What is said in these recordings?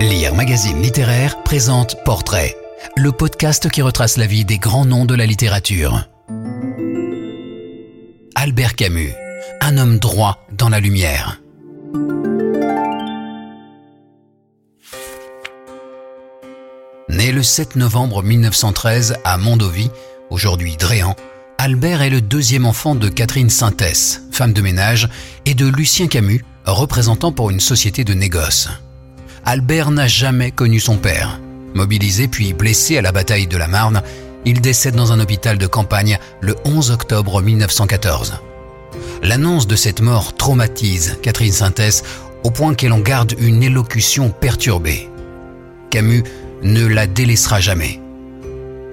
Lire Magazine Littéraire présente Portrait, le podcast qui retrace la vie des grands noms de la littérature. Albert Camus, un homme droit dans la lumière. Né le 7 novembre 1913 à Mondovie, aujourd'hui Dréan, Albert est le deuxième enfant de Catherine Sintès, femme de ménage, et de Lucien Camus, représentant pour une société de négoce. Albert n'a jamais connu son père. Mobilisé puis blessé à la bataille de la Marne, il décède dans un hôpital de campagne le 11 octobre 1914. L'annonce de cette mort traumatise Catherine Sintès au point qu'elle en garde une élocution perturbée. Camus ne la délaissera jamais.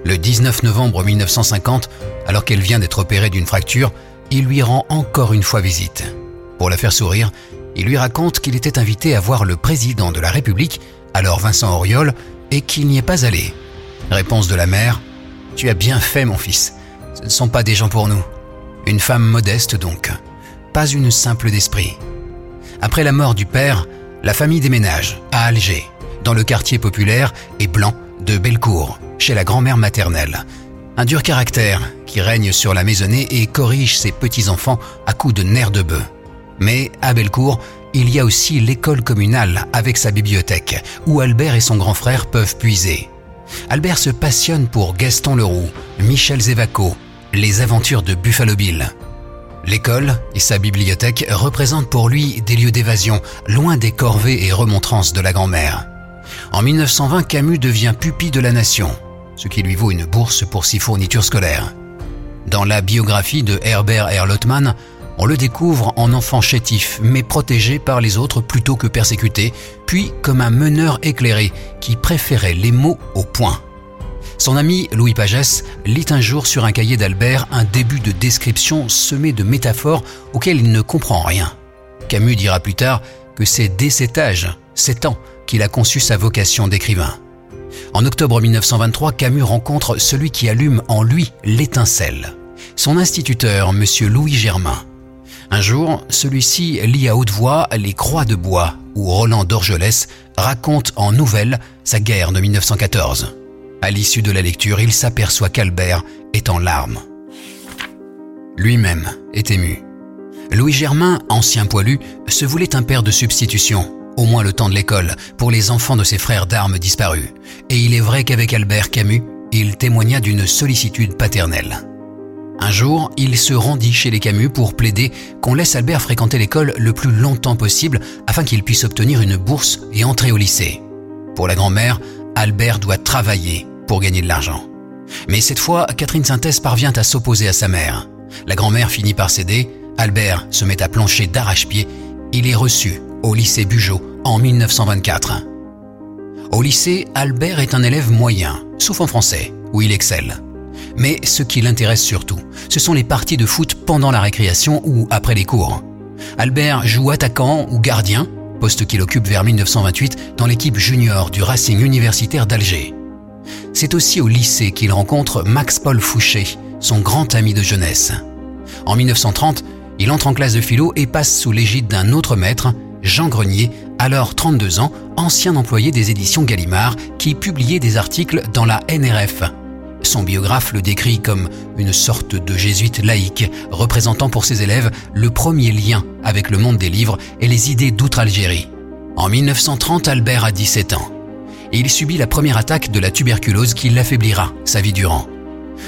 Le 19 novembre 1950, alors qu'elle vient d'être opérée d'une fracture, il lui rend encore une fois visite. Pour la faire sourire, il lui raconte qu'il était invité à voir le président de la République, alors Vincent Auriol, et qu'il n'y est pas allé. Réponse de la mère Tu as bien fait, mon fils. Ce ne sont pas des gens pour nous. Une femme modeste donc, pas une simple d'esprit. Après la mort du père, la famille déménage à Alger, dans le quartier populaire et blanc de Bellecour, chez la grand-mère maternelle. Un dur caractère qui règne sur la maisonnée et corrige ses petits-enfants à coups de nerfs de bœuf. Mais à Bellecour, il y a aussi l'école communale avec sa bibliothèque, où Albert et son grand frère peuvent puiser. Albert se passionne pour Gaston Leroux, Michel Zévaco, les aventures de Buffalo Bill. L'école et sa bibliothèque représentent pour lui des lieux d'évasion, loin des corvées et remontrances de la grand-mère. En 1920, Camus devient pupille de la Nation, ce qui lui vaut une bourse pour six fournitures scolaires. Dans la biographie de Herbert Erlotman, on le découvre en enfant chétif, mais protégé par les autres plutôt que persécuté, puis comme un meneur éclairé qui préférait les mots au point. Son ami Louis Pagès lit un jour sur un cahier d'Albert un début de description semé de métaphores auxquelles il ne comprend rien. Camus dira plus tard que c'est dès cet âge, 7 ans, qu'il a conçu sa vocation d'écrivain. En octobre 1923, Camus rencontre celui qui allume en lui l'étincelle, son instituteur, M. Louis Germain. Un jour, celui-ci lit à haute voix Les Croix de bois, où Roland d'Orgelès raconte en nouvelle sa guerre de 1914. À l'issue de la lecture, il s'aperçoit qu'Albert est en larmes. Lui-même est ému. Louis Germain, ancien poilu, se voulait un père de substitution, au moins le temps de l'école, pour les enfants de ses frères d'armes disparus. Et il est vrai qu'avec Albert Camus, il témoigna d'une sollicitude paternelle. Un jour, il se rendit chez les Camus pour plaider qu'on laisse Albert fréquenter l'école le plus longtemps possible afin qu'il puisse obtenir une bourse et entrer au lycée. Pour la grand-mère, Albert doit travailler pour gagner de l'argent. Mais cette fois, Catherine Synthèse parvient à s'opposer à sa mère. La grand-mère finit par céder, Albert se met à plancher d'arrache-pied, il est reçu au lycée Bugeaud en 1924. Au lycée, Albert est un élève moyen, sauf en français, où il excelle. Mais ce qui l'intéresse surtout, ce sont les parties de foot pendant la récréation ou après les cours. Albert joue attaquant ou gardien, poste qu'il occupe vers 1928 dans l'équipe junior du Racing universitaire d'Alger. C'est aussi au lycée qu'il rencontre Max-Paul Fouché, son grand ami de jeunesse. En 1930, il entre en classe de philo et passe sous l'égide d'un autre maître, Jean Grenier, alors 32 ans, ancien employé des éditions Gallimard, qui publiait des articles dans la NRF, son biographe le décrit comme une sorte de jésuite laïque, représentant pour ses élèves le premier lien avec le monde des livres et les idées d'outre-Algérie. En 1930, Albert a 17 ans. Il subit la première attaque de la tuberculose qui l'affaiblira sa vie durant.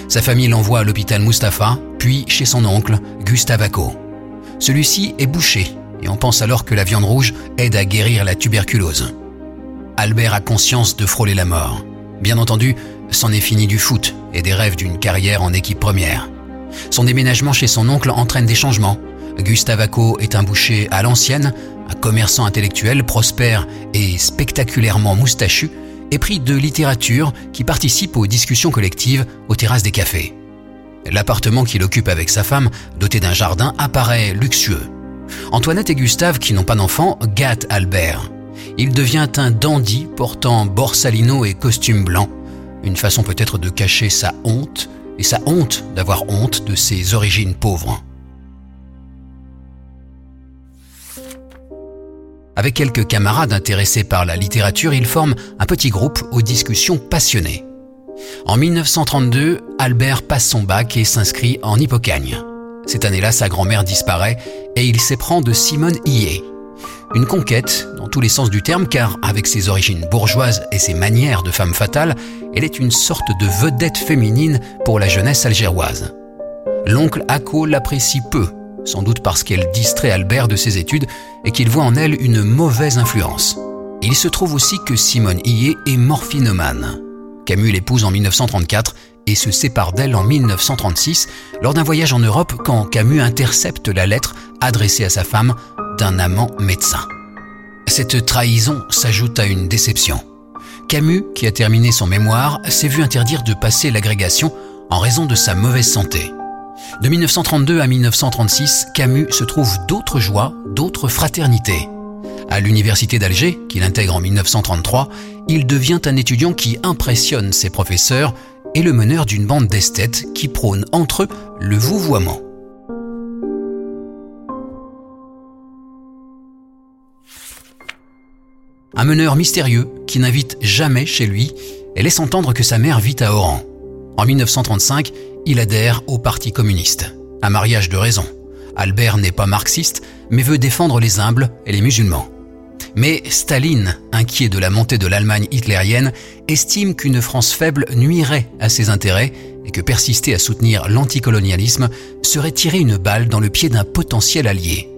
Sa famille l'envoie à l'hôpital Mustapha, puis chez son oncle, Gustave Acco. Celui-ci est bouché et on pense alors que la viande rouge aide à guérir la tuberculose. Albert a conscience de frôler la mort. Bien entendu, c'en est fini du foot et des rêves d'une carrière en équipe première. Son déménagement chez son oncle entraîne des changements. Gustave Acco est un boucher à l'ancienne, un commerçant intellectuel prospère et spectaculairement moustachu, épris de littérature qui participe aux discussions collectives aux terrasses des cafés. L'appartement qu'il occupe avec sa femme, doté d'un jardin, apparaît luxueux. Antoinette et Gustave, qui n'ont pas d'enfants, gâtent Albert. Il devient un dandy portant borsalino et costume blanc, une façon peut-être de cacher sa honte et sa honte d'avoir honte de ses origines pauvres. Avec quelques camarades intéressés par la littérature, il forme un petit groupe aux discussions passionnées. En 1932, Albert passe son bac et s'inscrit en Hippocagne. Cette année-là, sa grand-mère disparaît et il s'éprend de Simone Hillet. Une conquête dans tous les sens du terme car avec ses origines bourgeoises et ses manières de femme fatale, elle est une sorte de vedette féminine pour la jeunesse algéroise. L'oncle Akko l'apprécie peu, sans doute parce qu'elle distrait Albert de ses études et qu'il voit en elle une mauvaise influence. Il se trouve aussi que Simone Hillet est morphinomane. Camus l'épouse en 1934 et se sépare d'elle en 1936 lors d'un voyage en Europe quand Camus intercepte la lettre adressée à sa femme d'un amant médecin. Cette trahison s'ajoute à une déception. Camus, qui a terminé son mémoire, s'est vu interdire de passer l'agrégation en raison de sa mauvaise santé. De 1932 à 1936, Camus se trouve d'autres joies, d'autres fraternités. À l'université d'Alger, qu'il intègre en 1933, il devient un étudiant qui impressionne ses professeurs et le meneur d'une bande d'esthètes qui prônent entre eux le vouvoiement. Un meneur mystérieux qui n'invite jamais chez lui et laisse entendre que sa mère vit à Oran. En 1935, il adhère au Parti communiste. Un mariage de raison. Albert n'est pas marxiste, mais veut défendre les humbles et les musulmans. Mais Staline, inquiet de la montée de l'Allemagne hitlérienne, estime qu'une France faible nuirait à ses intérêts et que persister à soutenir l'anticolonialisme serait tirer une balle dans le pied d'un potentiel allié.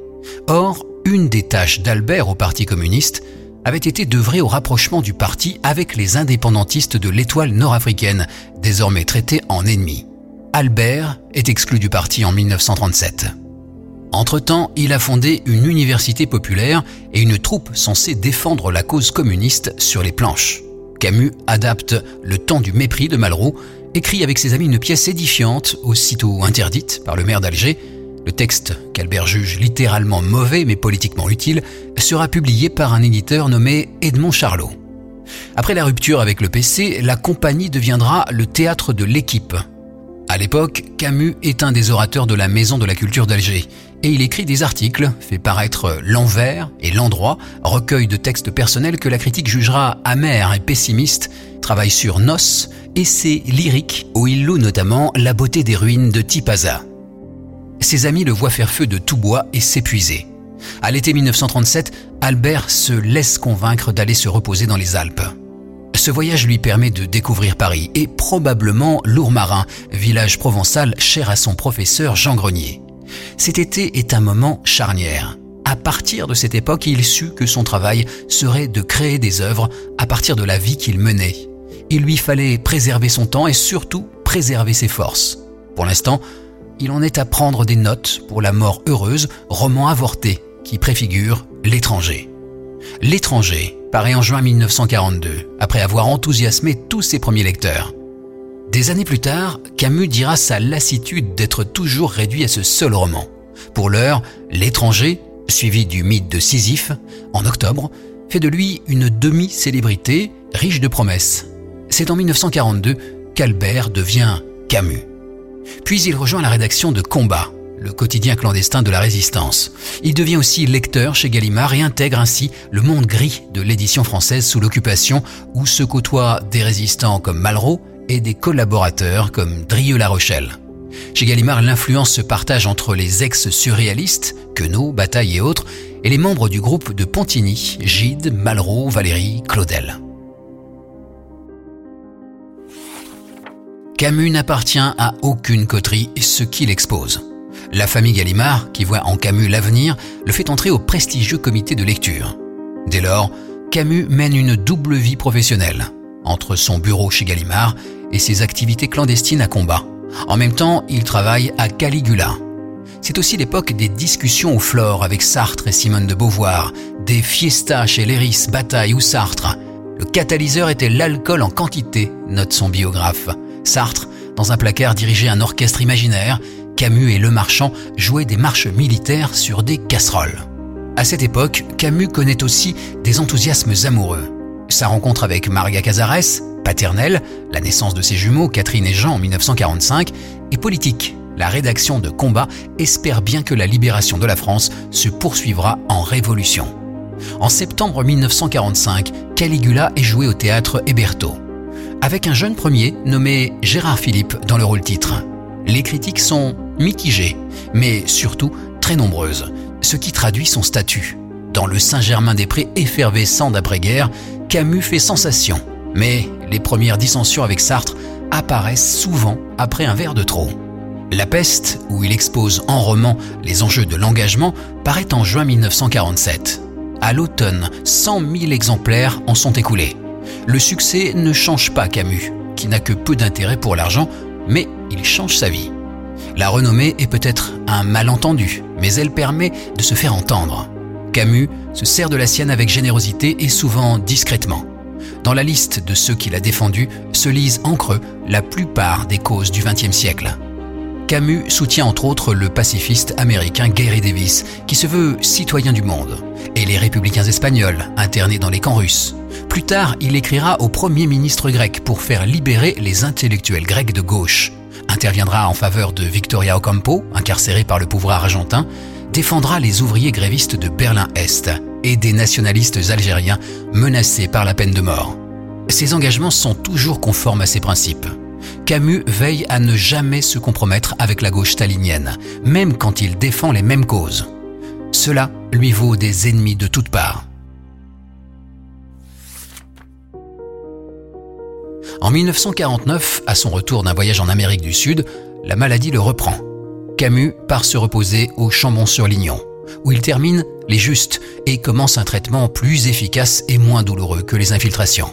Or, une des tâches d'Albert au Parti communiste avait été d'œuvrer au rapprochement du parti avec les indépendantistes de l'étoile nord-africaine, désormais traités en ennemis. Albert est exclu du parti en 1937. Entre-temps, il a fondé une université populaire et une troupe censée défendre la cause communiste sur les planches. Camus adapte Le temps du mépris de Malraux, écrit avec ses amis une pièce édifiante, aussitôt interdite par le maire d'Alger. Le texte, qu'Albert juge littéralement mauvais mais politiquement utile, sera publié par un éditeur nommé Edmond Charlot. Après la rupture avec le PC, la compagnie deviendra le théâtre de l'équipe, à l'époque, Camus est un des orateurs de la Maison de la Culture d'Alger et il écrit des articles, fait paraître L'envers et l'endroit, recueil de textes personnels que la critique jugera amers et pessimistes, travaille sur Nos, essai lyrique où il loue notamment la beauté des ruines de Tipaza. Ses amis le voient faire feu de tout bois et s'épuiser. À l'été 1937, Albert se laisse convaincre d'aller se reposer dans les Alpes. Ce voyage lui permet de découvrir Paris et probablement Lourmarin, village provençal cher à son professeur Jean Grenier. Cet été est un moment charnière. À partir de cette époque, il sut que son travail serait de créer des œuvres à partir de la vie qu'il menait. Il lui fallait préserver son temps et surtout préserver ses forces. Pour l'instant, il en est à prendre des notes pour La mort heureuse, roman avorté qui préfigure l'étranger. L'étranger paraît en juin 1942, après avoir enthousiasmé tous ses premiers lecteurs. Des années plus tard, Camus dira sa lassitude d'être toujours réduit à ce seul roman. Pour l'heure, L'étranger, suivi du mythe de Sisyphe, en octobre, fait de lui une demi-célébrité riche de promesses. C'est en 1942 qu'Albert devient Camus. Puis il rejoint la rédaction de Combat, le quotidien clandestin de la résistance. Il devient aussi lecteur chez Gallimard et intègre ainsi le monde gris de l'édition française sous l'occupation où se côtoient des résistants comme Malraux et des collaborateurs comme Drieux-La Rochelle. Chez Gallimard, l'influence se partage entre les ex-surréalistes, Queneau, Bataille et autres, et les membres du groupe de Pontigny, Gide, Malraux, Valéry, Claudel. Camus n'appartient à aucune coterie, ce qui l'expose. La famille Gallimard, qui voit en Camus l'avenir, le fait entrer au prestigieux comité de lecture. Dès lors, Camus mène une double vie professionnelle, entre son bureau chez Gallimard et ses activités clandestines à combat. En même temps, il travaille à Caligula. C'est aussi l'époque des discussions au Flore avec Sartre et Simone de Beauvoir, des fiestas chez Léris, Bataille ou Sartre. Le catalyseur était l'alcool en quantité, note son biographe. Sartre, dans un placard, dirigeait un orchestre imaginaire Camus et Le Marchand jouaient des marches militaires sur des casseroles. À cette époque, Camus connaît aussi des enthousiasmes amoureux. Sa rencontre avec Maria Casares, paternelle, la naissance de ses jumeaux Catherine et Jean en 1945, et politique. La rédaction de Combat espère bien que la libération de la France se poursuivra en révolution. En septembre 1945, Caligula est joué au théâtre Héberto, avec un jeune premier nommé Gérard Philippe dans le rôle titre. Les critiques sont mitigées, mais surtout très nombreuses, ce qui traduit son statut. Dans le Saint-Germain-des-Prés effervescent d'après-guerre, Camus fait sensation, mais les premières dissensions avec Sartre apparaissent souvent après un verre de trop. La peste, où il expose en roman les enjeux de l'engagement, paraît en juin 1947. À l'automne, 100 000 exemplaires en sont écoulés. Le succès ne change pas Camus, qui n'a que peu d'intérêt pour l'argent, mais il change sa vie. La renommée est peut-être un malentendu, mais elle permet de se faire entendre. Camus se sert de la sienne avec générosité et souvent discrètement. Dans la liste de ceux qu'il a défendus se lisent en creux la plupart des causes du XXe siècle. Camus soutient entre autres le pacifiste américain Gary Davis, qui se veut citoyen du monde, et les républicains espagnols, internés dans les camps russes. Plus tard, il écrira au Premier ministre grec pour faire libérer les intellectuels grecs de gauche, interviendra en faveur de Victoria Ocampo, incarcérée par le pouvoir argentin, défendra les ouvriers grévistes de Berlin-Est et des nationalistes algériens menacés par la peine de mort. Ses engagements sont toujours conformes à ses principes. Camus veille à ne jamais se compromettre avec la gauche stalinienne, même quand il défend les mêmes causes. Cela lui vaut des ennemis de toutes parts. En 1949, à son retour d'un voyage en Amérique du Sud, la maladie le reprend. Camus part se reposer au Chambon-sur-Lignon, où il termine les justes et commence un traitement plus efficace et moins douloureux que les infiltrations.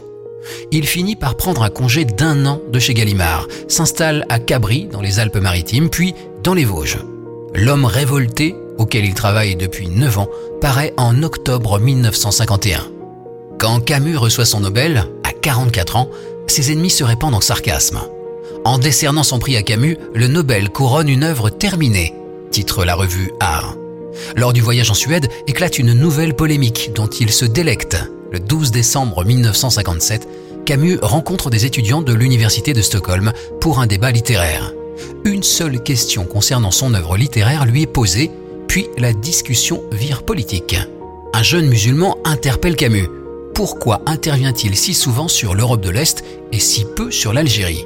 Il finit par prendre un congé d'un an de chez Gallimard, s'installe à Cabri dans les Alpes-Maritimes, puis dans les Vosges. L'homme révolté, auquel il travaille depuis 9 ans, paraît en octobre 1951. Quand Camus reçoit son Nobel, à 44 ans, ses ennemis se répandent en sarcasme. En décernant son prix à Camus, le Nobel couronne une œuvre terminée, titre la revue Art. Lors du voyage en Suède éclate une nouvelle polémique dont il se délecte. Le 12 décembre 1957, Camus rencontre des étudiants de l'Université de Stockholm pour un débat littéraire. Une seule question concernant son œuvre littéraire lui est posée, puis la discussion vire politique. Un jeune musulman interpelle Camus. Pourquoi intervient-il si souvent sur l'Europe de l'Est et si peu sur l'Algérie?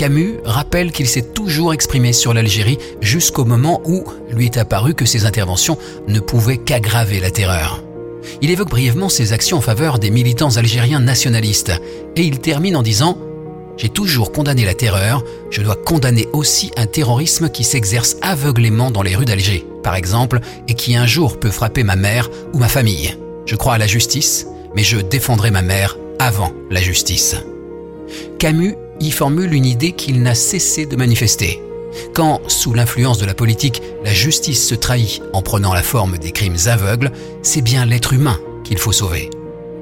Camus rappelle qu'il s'est toujours exprimé sur l'Algérie jusqu'au moment où lui est apparu que ses interventions ne pouvaient qu'aggraver la terreur. Il évoque brièvement ses actions en faveur des militants algériens nationalistes et il termine en disant J'ai toujours condamné la terreur, je dois condamner aussi un terrorisme qui s'exerce aveuglément dans les rues d'Alger, par exemple, et qui un jour peut frapper ma mère ou ma famille. Je crois à la justice, mais je défendrai ma mère avant la justice. Camus y formule une idée qu'il n'a cessé de manifester. Quand, sous l'influence de la politique, la justice se trahit en prenant la forme des crimes aveugles, c'est bien l'être humain qu'il faut sauver.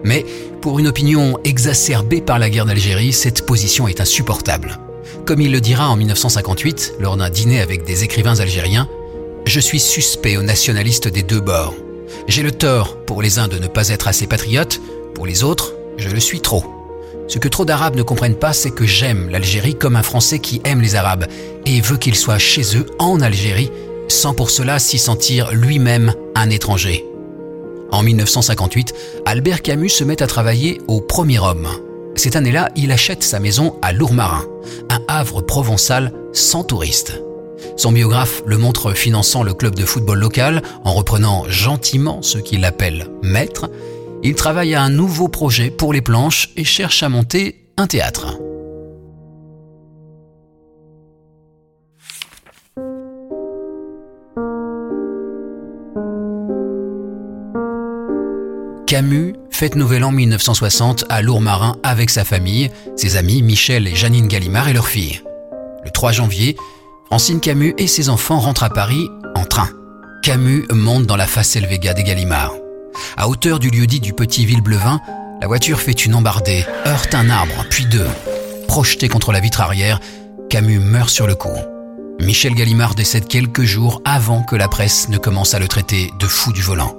Mais, pour une opinion exacerbée par la guerre d'Algérie, cette position est insupportable. Comme il le dira en 1958, lors d'un dîner avec des écrivains algériens, Je suis suspect aux nationalistes des deux bords. J'ai le tort pour les uns de ne pas être assez patriotes, pour les autres, je le suis trop. Ce que trop d'Arabes ne comprennent pas, c'est que j'aime l'Algérie comme un Français qui aime les Arabes et veut qu'ils soient chez eux en Algérie, sans pour cela s'y sentir lui-même un étranger. En 1958, Albert Camus se met à travailler au Premier Homme. Cette année-là, il achète sa maison à Lourmarin, un havre provençal sans touristes. Son biographe le montre finançant le club de football local en reprenant gentiment ce qu'il appelle maître il travaille à un nouveau projet pour les planches et cherche à monter un théâtre. Camus fête Nouvel An 1960 à Lourmarin avec sa famille, ses amis Michel et Janine Gallimard et leur fille. Le 3 janvier, Francine Camus et ses enfants rentrent à Paris en train. Camus monte dans la face Vega des Gallimards. À hauteur du lieu-dit du Petit Villeblevin, la voiture fait une embardée, heurte un arbre, puis deux. Projeté contre la vitre arrière, Camus meurt sur le coup. Michel Gallimard décède quelques jours avant que la presse ne commence à le traiter de fou du volant.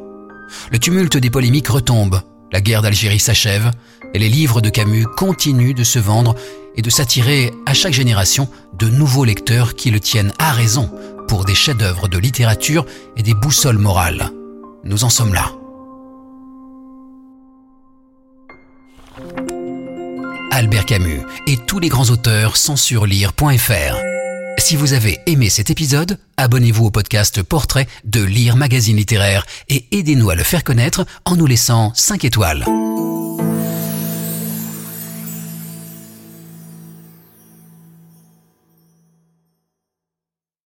Le tumulte des polémiques retombe, la guerre d'Algérie s'achève, et les livres de Camus continuent de se vendre et de s'attirer à chaque génération de nouveaux lecteurs qui le tiennent à raison pour des chefs-d'œuvre de littérature et des boussoles morales. Nous en sommes là. Albert Camus et tous les grands auteurs sont sur lire.fr. Si vous avez aimé cet épisode, abonnez-vous au podcast Portrait de Lire Magazine Littéraire et aidez-nous à le faire connaître en nous laissant 5 étoiles.